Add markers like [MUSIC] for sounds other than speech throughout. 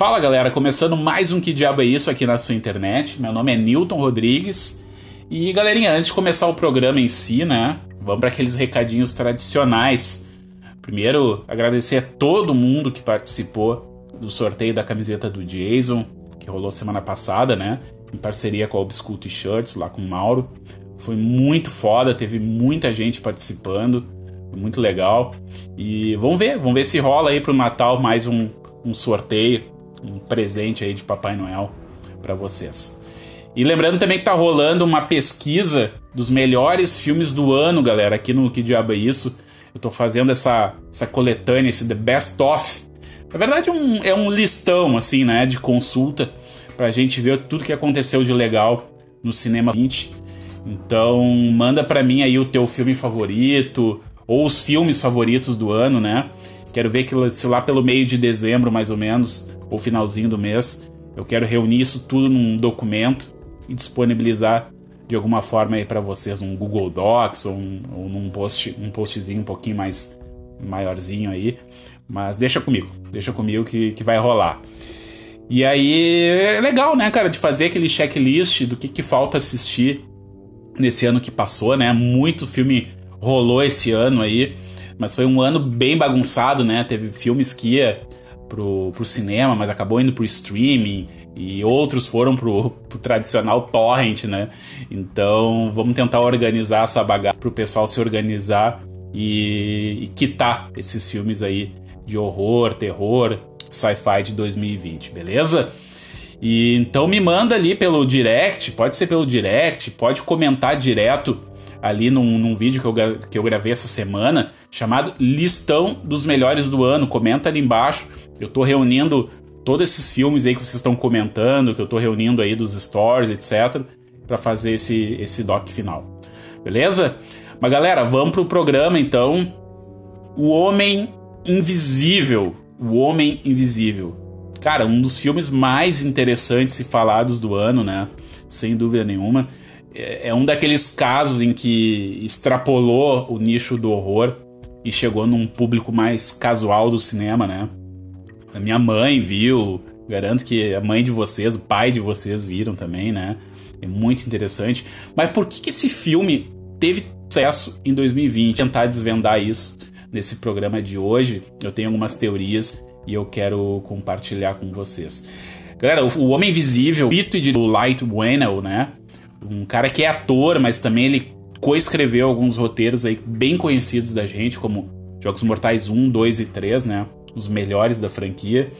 Fala galera, começando mais um Que Diabo é Isso aqui na sua internet. Meu nome é Newton Rodrigues. E galerinha, antes de começar o programa em si, né? Vamos para aqueles recadinhos tradicionais. Primeiro, agradecer a todo mundo que participou do sorteio da camiseta do Jason, que rolou semana passada, né? Em parceria com a Obscure T-Shirts, lá com o Mauro. Foi muito foda, teve muita gente participando. Muito legal. E vamos ver, vamos ver se rola aí pro Natal mais um, um sorteio, um presente aí de Papai Noel para vocês. E lembrando também que tá rolando uma pesquisa dos melhores filmes do ano, galera, aqui no Que Diabo é Isso. Eu tô fazendo essa, essa coletânea, esse The Best Of. Na verdade, é um, é um listão, assim, né, de consulta pra gente ver tudo que aconteceu de legal no cinema 20. Então, manda pra mim aí o teu filme favorito, ou os filmes favoritos do ano, né? Quero ver que se lá pelo meio de dezembro, mais ou menos, ou finalzinho do mês, eu quero reunir isso tudo num documento e disponibilizar de alguma forma aí para vocês um Google Docs ou, um, ou num post, um postzinho um pouquinho mais maiorzinho aí. Mas deixa comigo, deixa comigo que, que vai rolar. E aí é legal, né, cara, de fazer aquele checklist do que, que falta assistir nesse ano que passou, né? Muito filme rolou esse ano aí, mas foi um ano bem bagunçado, né? Teve filmes que ia pro, pro cinema, mas acabou indo pro streaming e outros foram pro, pro tradicional torrent, né? Então vamos tentar organizar essa bagagem pro pessoal se organizar e, e quitar esses filmes aí de horror, terror, sci-fi de 2020, beleza? E então me manda ali pelo direct, pode ser pelo direct, pode comentar direto ali num, num vídeo que eu, que eu gravei essa semana, chamado Listão dos Melhores do Ano. Comenta ali embaixo. Eu tô reunindo todos esses filmes aí que vocês estão comentando, que eu tô reunindo aí dos stories, etc, para fazer esse, esse doc final. Beleza? Mas galera, vamos pro programa então. O Homem Invisível. O Homem Invisível. Cara, um dos filmes mais interessantes e falados do ano, né? Sem dúvida nenhuma. É, é um daqueles casos em que extrapolou o nicho do horror e chegou num público mais casual do cinema, né? A minha mãe viu, garanto que a mãe de vocês, o pai de vocês viram também, né? É muito interessante. Mas por que, que esse filme teve sucesso em 2020? Vou tentar desvendar isso nesse programa de hoje. Eu tenho algumas teorias e eu quero compartilhar com vocês. Galera, o Homem Invisível, Rito de Light Bueno, né? Um cara que é ator, mas também ele coescreveu alguns roteiros aí bem conhecidos da gente, como Jogos Mortais 1, 2 e 3, né? Os melhores da franquia.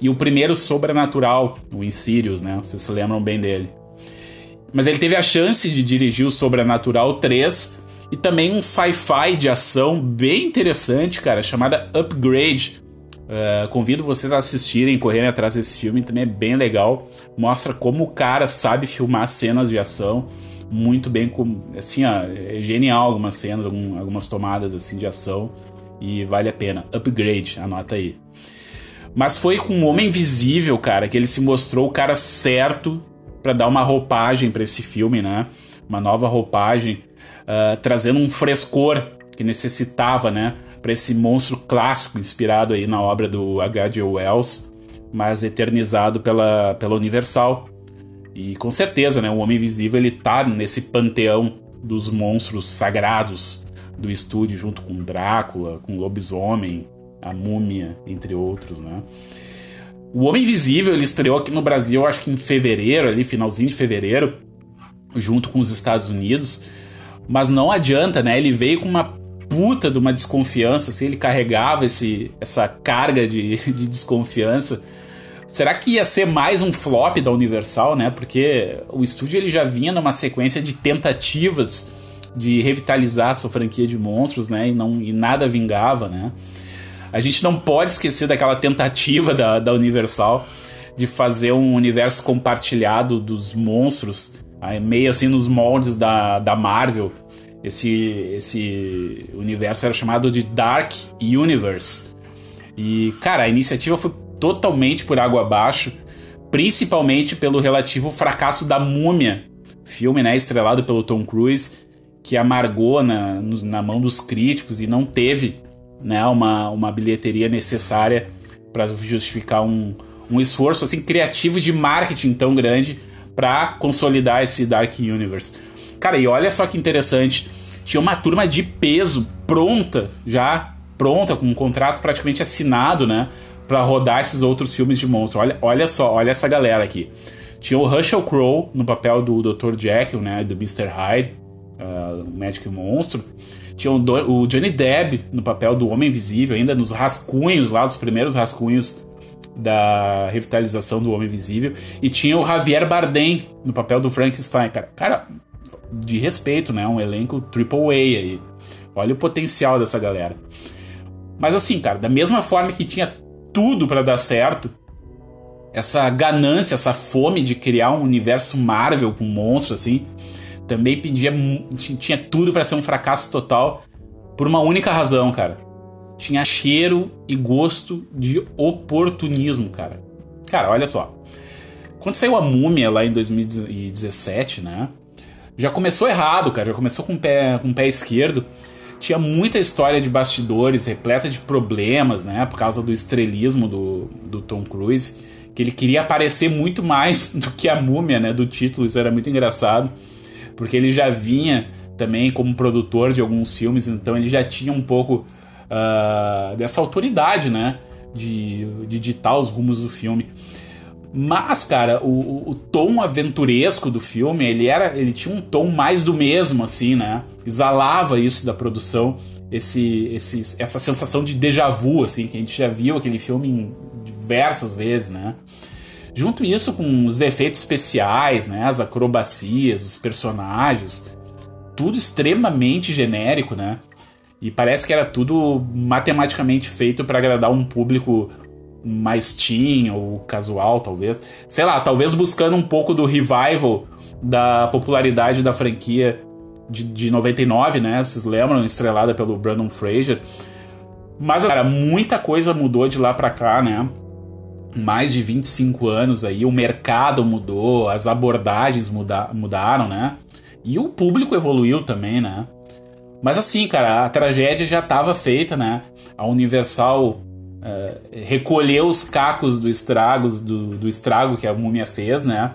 E o primeiro Sobrenatural, o Insidious, né? Vocês se lembram bem dele. Mas ele teve a chance de dirigir o Sobrenatural 3 e também um sci-fi de ação bem interessante, cara, chamada Upgrade, Uh, convido vocês a assistirem, correrem atrás desse filme, também é bem legal. Mostra como o cara sabe filmar cenas de ação muito bem, com, assim, ó, é genial algumas cenas, algum, algumas tomadas assim de ação e vale a pena. Upgrade, anota aí. Mas foi com o Homem Invisível, cara, que ele se mostrou o cara certo para dar uma roupagem para esse filme, né? Uma nova roupagem, uh, trazendo um frescor que necessitava, né? Para esse monstro clássico inspirado aí na obra do H.G. Wells, mas eternizado pela, pela Universal. E com certeza, né, o Homem Invisível ele tá nesse panteão dos monstros sagrados do estúdio, junto com Drácula, com Lobisomem, a Múmia, entre outros, né? O Homem Invisível ele estreou aqui no Brasil, acho que em fevereiro, ali finalzinho de fevereiro, junto com os Estados Unidos. Mas não adianta, né? Ele veio com uma puta de uma desconfiança, assim, ele carregava esse, essa carga de, [LAUGHS] de desconfiança. Será que ia ser mais um flop da Universal, né? Porque o estúdio ele já vinha numa sequência de tentativas de revitalizar a sua franquia de monstros, né? E, não, e nada vingava, né? A gente não pode esquecer daquela tentativa da, da Universal de fazer um universo compartilhado dos monstros, meio assim nos moldes da, da Marvel, esse, esse universo era chamado de Dark Universe. E, cara, a iniciativa foi totalmente por água abaixo, principalmente pelo relativo fracasso da Múmia, filme né, estrelado pelo Tom Cruise, que amargou na, na mão dos críticos e não teve né, uma, uma bilheteria necessária para justificar um, um esforço assim criativo de marketing tão grande para consolidar esse Dark Universe. Cara, e olha só que interessante, tinha uma turma de peso pronta já, pronta com um contrato praticamente assinado, né, para rodar esses outros filmes de monstro. Olha, olha só, olha essa galera aqui. Tinha o Russell Crowe no papel do Dr. Jekyll, né, do Mr. Hyde, uh, médico e monstro. Tinha o, do, o Johnny Depp no papel do Homem Invisível, ainda nos rascunhos lá, dos primeiros rascunhos da revitalização do Homem Invisível. E tinha o Javier Bardem no papel do Frankenstein, cara. Cara, de respeito, né? Um elenco triple A aí. Olha o potencial dessa galera. Mas assim, cara, da mesma forma que tinha tudo para dar certo, essa ganância, essa fome de criar um universo Marvel com monstros assim, também pedia tinha tudo para ser um fracasso total por uma única razão, cara tinha cheiro e gosto de oportunismo, cara. Cara, olha só. Quando saiu a Múmia lá em 2017, né? Já começou errado, cara. Já começou com o pé, com o pé esquerdo. Tinha muita história de bastidores, repleta de problemas, né? Por causa do estrelismo do, do Tom Cruise. Que ele queria aparecer muito mais [LAUGHS] do que a múmia, né? Do título. Isso era muito engraçado. Porque ele já vinha também como produtor de alguns filmes, então ele já tinha um pouco uh, dessa autoridade, né? De, de ditar os rumos do filme. Mas, cara, o, o, tom aventuresco do filme, ele era, ele tinha um tom mais do mesmo, assim, né? Exalava isso da produção, esse, esse, essa sensação de déjà vu, assim, que a gente já viu aquele filme diversas vezes, né? Junto isso com os efeitos especiais, né? As acrobacias, os personagens, tudo extremamente genérico, né? E parece que era tudo matematicamente feito para agradar um público mais teen ou casual, talvez. Sei lá, talvez buscando um pouco do revival da popularidade da franquia de, de 99, né? Vocês lembram? Estrelada pelo Brandon Fraser. Mas, cara, muita coisa mudou de lá pra cá, né? Mais de 25 anos aí, o mercado mudou, as abordagens muda mudaram, né? E o público evoluiu também, né? Mas assim, cara, a tragédia já estava feita, né? A Universal uh, recolheu os cacos do, estragos, do, do estrago que a múmia fez, né?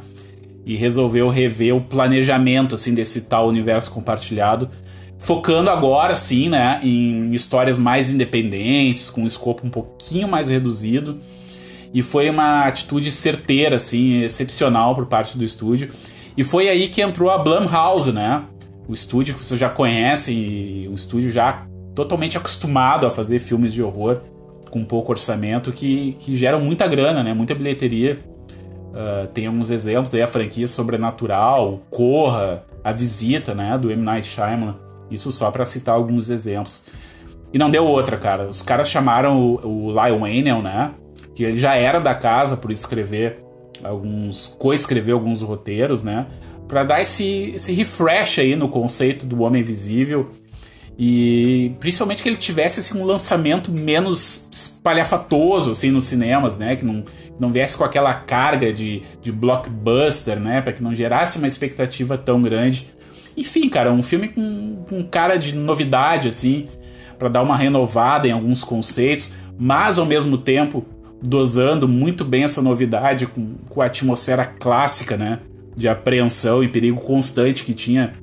E resolveu rever o planejamento assim desse tal universo compartilhado, focando agora sim, né, em histórias mais independentes, com um escopo um pouquinho mais reduzido. E foi uma atitude certeira, assim, excepcional por parte do estúdio. E foi aí que entrou a Blumhouse, né? o estúdio que vocês já conhecem, um estúdio já totalmente acostumado a fazer filmes de horror com pouco orçamento que, que geram muita grana, né? Muita bilheteria. Uh, tem alguns exemplos aí, a franquia Sobrenatural, Corra, A Visita, né? Do M. Night Shyamalan. Isso só para citar alguns exemplos. E não deu outra, cara. Os caras chamaram o, o Wayne, né? Que ele já era da casa por escrever alguns... co-escrever alguns roteiros, né? para dar esse, esse refresh aí no conceito do Homem Invisível e principalmente que ele tivesse assim, um lançamento menos espalhafatoso assim nos cinemas, né, que não, não viesse com aquela carga de, de blockbuster, né, para que não gerasse uma expectativa tão grande. Enfim, cara, um filme com, com cara de novidade assim, para dar uma renovada em alguns conceitos, mas ao mesmo tempo dosando muito bem essa novidade com, com a atmosfera clássica, né? de apreensão e perigo constante que tinha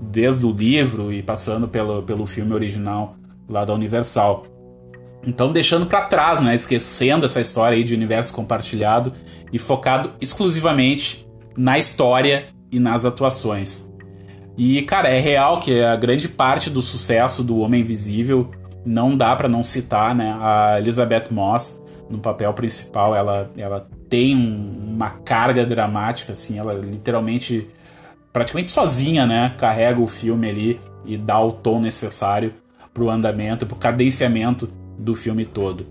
desde o livro e passando pelo, pelo filme original lá da Universal. Então, deixando para trás, né, esquecendo essa história aí de universo compartilhado e focado exclusivamente na história e nas atuações. E, cara, é real que a grande parte do sucesso do Homem Invisível não dá para não citar, né, a Elizabeth Moss no papel principal. Ela, ela tem um, uma carga dramática, assim, ela literalmente, praticamente sozinha, né, carrega o filme ali e dá o tom necessário pro andamento, pro cadenciamento do filme todo.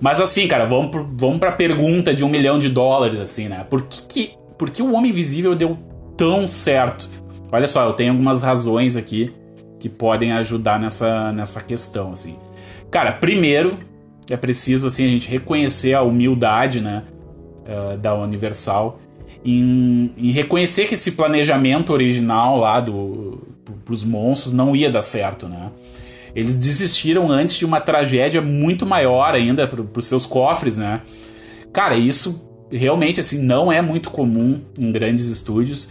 Mas assim, cara, vamos, pro, vamos pra pergunta de um milhão de dólares, assim, né? Por que, que, por que o Homem Invisível deu tão certo? Olha só, eu tenho algumas razões aqui que podem ajudar nessa, nessa questão, assim. Cara, primeiro, é preciso, assim, a gente reconhecer a humildade, né? uh, da Universal em, em, reconhecer que esse planejamento original lá do os monstros não ia dar certo, né? Eles desistiram antes de uma tragédia muito maior ainda para os seus cofres, né? Cara, isso realmente assim não é muito comum em grandes estúdios,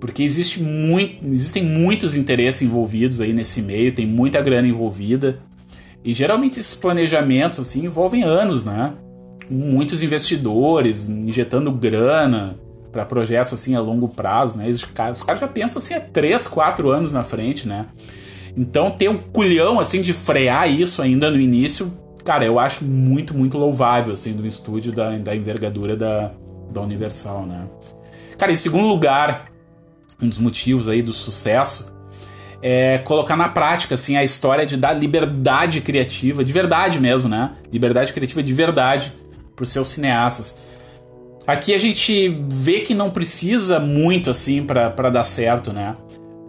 porque existe muito, existem muitos interesses envolvidos aí nesse meio, tem muita grana envolvida. E geralmente esses planejamentos assim envolvem anos, né? Muitos investidores injetando grana para projetos assim a longo prazo, né? Os caras, já pensam assim há 3, 4 anos na frente, né? Então ter o um culhão assim de frear isso ainda no início, cara, eu acho muito, muito louvável assim do estúdio da, da envergadura da, da Universal, né? Cara, em segundo lugar, um dos motivos aí do sucesso é colocar na prática assim a história de dar liberdade criativa, de verdade mesmo, né? Liberdade criativa de verdade para os seus cineastas. Aqui a gente vê que não precisa muito assim para dar certo, né?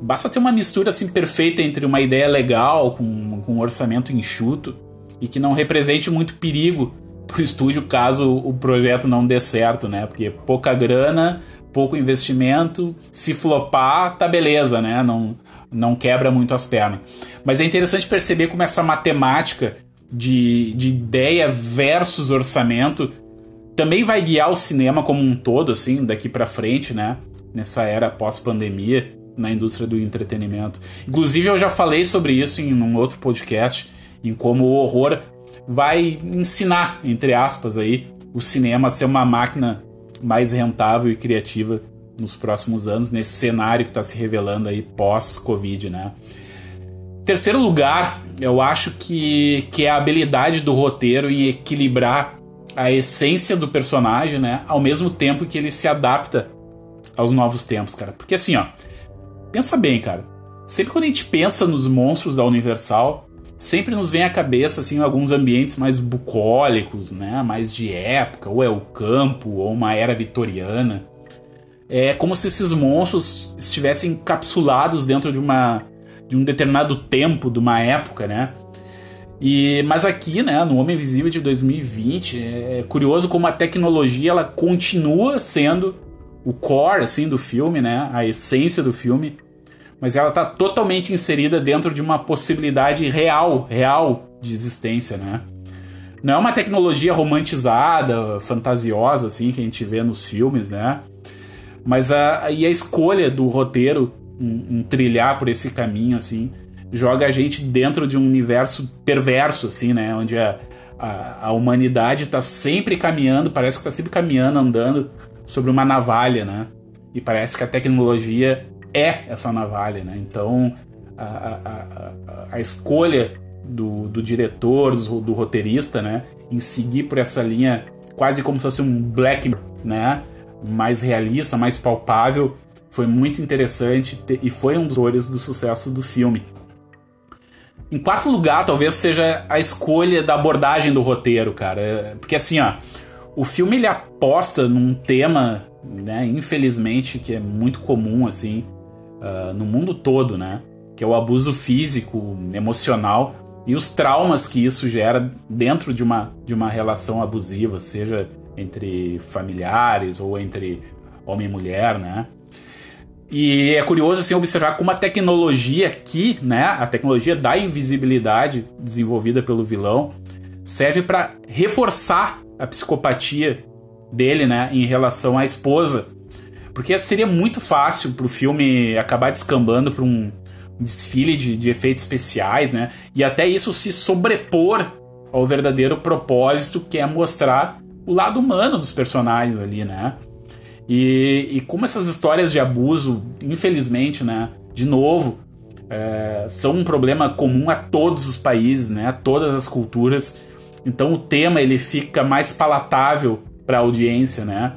Basta ter uma mistura assim perfeita entre uma ideia legal com, com um orçamento enxuto e que não represente muito perigo pro estúdio caso o projeto não dê certo, né? Porque pouca grana, pouco investimento, se flopar, tá beleza, né? Não, não quebra muito as pernas. Mas é interessante perceber como essa matemática de, de ideia versus orçamento também vai guiar o cinema como um todo, assim, daqui para frente, né? Nessa era pós-pandemia, na indústria do entretenimento. Inclusive, eu já falei sobre isso em um outro podcast, em como o horror vai ensinar, entre aspas, aí, o cinema a ser uma máquina mais rentável e criativa nos próximos anos, nesse cenário que está se revelando aí pós-Covid, né? Terceiro lugar, eu acho que, que é a habilidade do roteiro em equilibrar a essência do personagem, né? Ao mesmo tempo que ele se adapta aos novos tempos, cara. Porque assim, ó, pensa bem, cara. Sempre quando a gente pensa nos monstros da Universal, sempre nos vem à cabeça assim alguns ambientes mais bucólicos, né? Mais de época, ou é o campo, ou uma era vitoriana. É como se esses monstros estivessem encapsulados dentro de uma de um determinado tempo, de uma época, né? E mas aqui, né, no Homem Invisível de 2020, é curioso como a tecnologia ela continua sendo o core assim do filme, né? A essência do filme mas ela está totalmente inserida dentro de uma possibilidade real, real de existência, né? Não é uma tecnologia romantizada, fantasiosa, assim, que a gente vê nos filmes, né? Mas a, e a escolha do roteiro em, em trilhar por esse caminho, assim, joga a gente dentro de um universo perverso, assim, né? Onde a, a, a humanidade está sempre caminhando, parece que está sempre caminhando, andando sobre uma navalha, né? E parece que a tecnologia é essa navalha, né? Então a, a, a, escolha do, do diretor, do, do, roteirista, né? Em seguir por essa linha quase como se fosse um black, né? Mais realista, mais palpável, foi muito interessante e foi um dos fatores do sucesso do filme. Em quarto lugar, talvez seja a escolha da abordagem do roteiro, cara. Porque assim, ó, o filme ele aposta num tema, né, infelizmente, que é muito comum, assim, uh, no mundo todo, né? Que é o abuso físico, emocional e os traumas que isso gera dentro de uma, de uma relação abusiva, seja entre familiares ou entre homem e mulher, né? E é curioso assim observar como a tecnologia aqui, né, a tecnologia da invisibilidade desenvolvida pelo vilão serve para reforçar a psicopatia dele, né, em relação à esposa, porque seria muito fácil pro filme acabar descambando pra um desfile de, de efeitos especiais, né? E até isso se sobrepor ao verdadeiro propósito que é mostrar o lado humano dos personagens ali, né? E, e como essas histórias de abuso, infelizmente, né? De novo, é, são um problema comum a todos os países, né? A todas as culturas. Então o tema ele fica mais palatável para a audiência, né?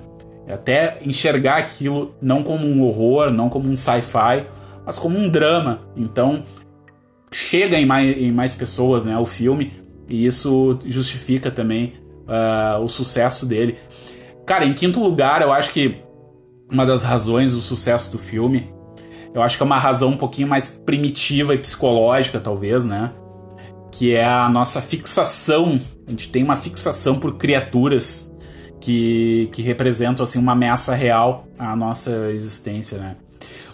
É até enxergar aquilo não como um horror, não como um sci-fi, mas como um drama. Então chega em mais, em mais pessoas né, o filme e isso justifica também uh, o sucesso dele. Cara, em quinto lugar, eu acho que uma das razões do sucesso do filme, eu acho que é uma razão um pouquinho mais primitiva e psicológica, talvez, né? Que é a nossa fixação. A gente tem uma fixação por criaturas que, que representam assim uma ameaça real à nossa existência, né?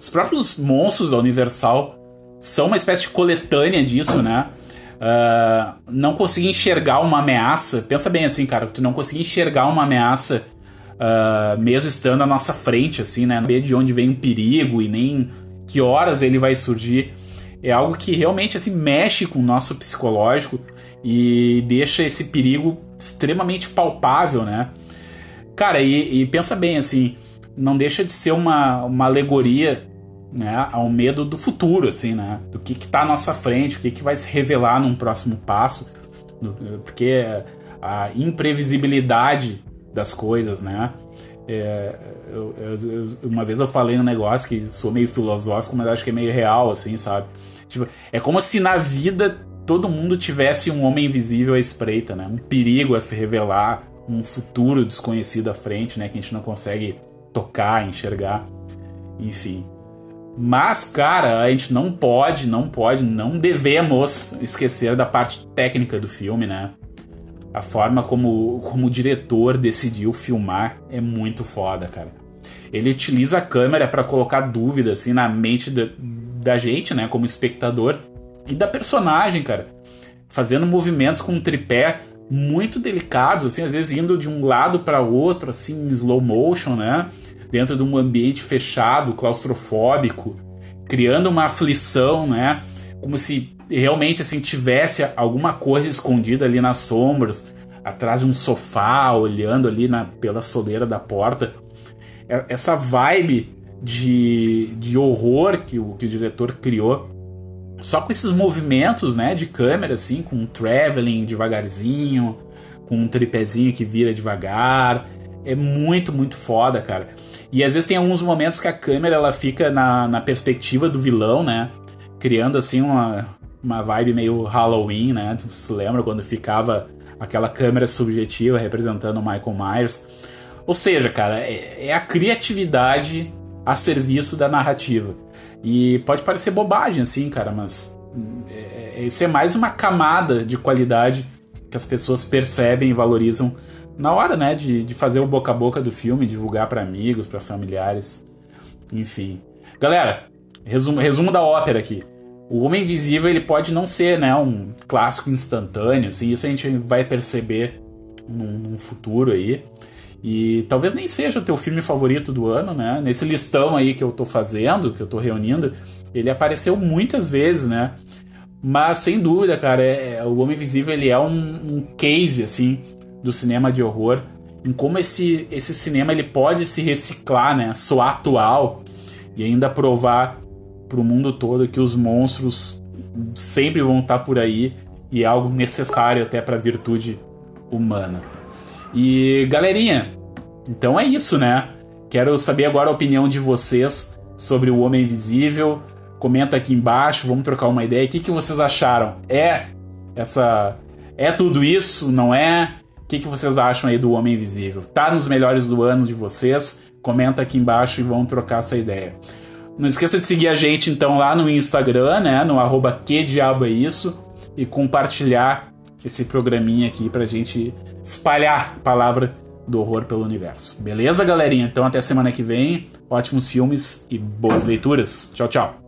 Os próprios monstros da Universal são uma espécie de coletânea disso, né? Uh, não conseguir enxergar uma ameaça. Pensa bem assim, cara, tu não conseguir enxergar uma ameaça uh, mesmo estando à nossa frente, assim, né? Não de onde vem o perigo e nem que horas ele vai surgir. É algo que realmente assim mexe com o nosso psicológico e deixa esse perigo extremamente palpável, né? Cara, e, e pensa bem, assim, não deixa de ser uma, uma alegoria né, ao medo do futuro, assim, né? Do que está à nossa frente, o que, que vai se revelar num próximo passo, porque a imprevisibilidade das coisas, né? É, eu, eu, uma vez eu falei um negócio que sou meio filosófico, mas acho que é meio real, assim, sabe? Tipo, é como se na vida todo mundo tivesse um homem invisível à espreita, né? Um perigo a se revelar, um futuro desconhecido à frente, né? Que a gente não consegue tocar, enxergar, enfim. Mas, cara, a gente não pode, não pode, não devemos esquecer da parte técnica do filme, né? A forma como, como o diretor decidiu filmar é muito foda, cara. Ele utiliza a câmera para colocar dúvida assim na mente da, da gente, né, como espectador, e da personagem, cara. Fazendo movimentos com um tripé muito delicados, assim, às vezes indo de um lado para outro, assim, em slow motion, né? Dentro de um ambiente fechado, claustrofóbico, criando uma aflição, né? Como se realmente assim tivesse alguma coisa escondida ali nas sombras, atrás de um sofá, olhando ali na, pela soleira da porta. É, essa vibe de, de horror que o, que o diretor criou, só com esses movimentos né, de câmera, assim, com um traveling devagarzinho, com um tripézinho que vira devagar. É muito, muito foda, cara. E às vezes tem alguns momentos que a câmera ela fica na, na perspectiva do vilão, né? Criando assim uma, uma vibe meio Halloween, né? Tu se lembra quando ficava aquela câmera subjetiva representando o Michael Myers? Ou seja, cara, é, é a criatividade a serviço da narrativa. E pode parecer bobagem, assim, cara, mas é, é, isso é mais uma camada de qualidade que as pessoas percebem e valorizam na hora, né, de, de fazer o boca a boca do filme, divulgar para amigos, para familiares, enfim. Galera, resumo, resumo da ópera aqui. O Homem Invisível ele pode não ser né, um clássico instantâneo, assim, isso a gente vai perceber num, num, futuro aí. E talvez nem seja o teu filme favorito do ano, né? Nesse listão aí que eu tô fazendo, que eu tô reunindo, ele apareceu muitas vezes, né? Mas sem dúvida, cara, é, é, o Homem Invisível ele é um, um case assim do cinema de horror, em como esse, esse cinema ele pode se reciclar, né? Soar atual e ainda provar para o mundo todo que os monstros sempre vão estar por aí e é algo necessário até para a virtude humana. E galerinha, então é isso, né? Quero saber agora a opinião de vocês sobre o Homem Invisível. Comenta aqui embaixo, vamos trocar uma ideia. O que, que vocês acharam? É essa é tudo isso? Não é? O que, que vocês acham aí do Homem Invisível? Tá nos melhores do ano de vocês? Comenta aqui embaixo e vamos trocar essa ideia. Não esqueça de seguir a gente então lá no Instagram, né? No arroba que diabo é isso. E compartilhar esse programinha aqui pra gente espalhar a palavra do horror pelo universo. Beleza, galerinha? Então até semana que vem. Ótimos filmes e boas leituras. Tchau, tchau.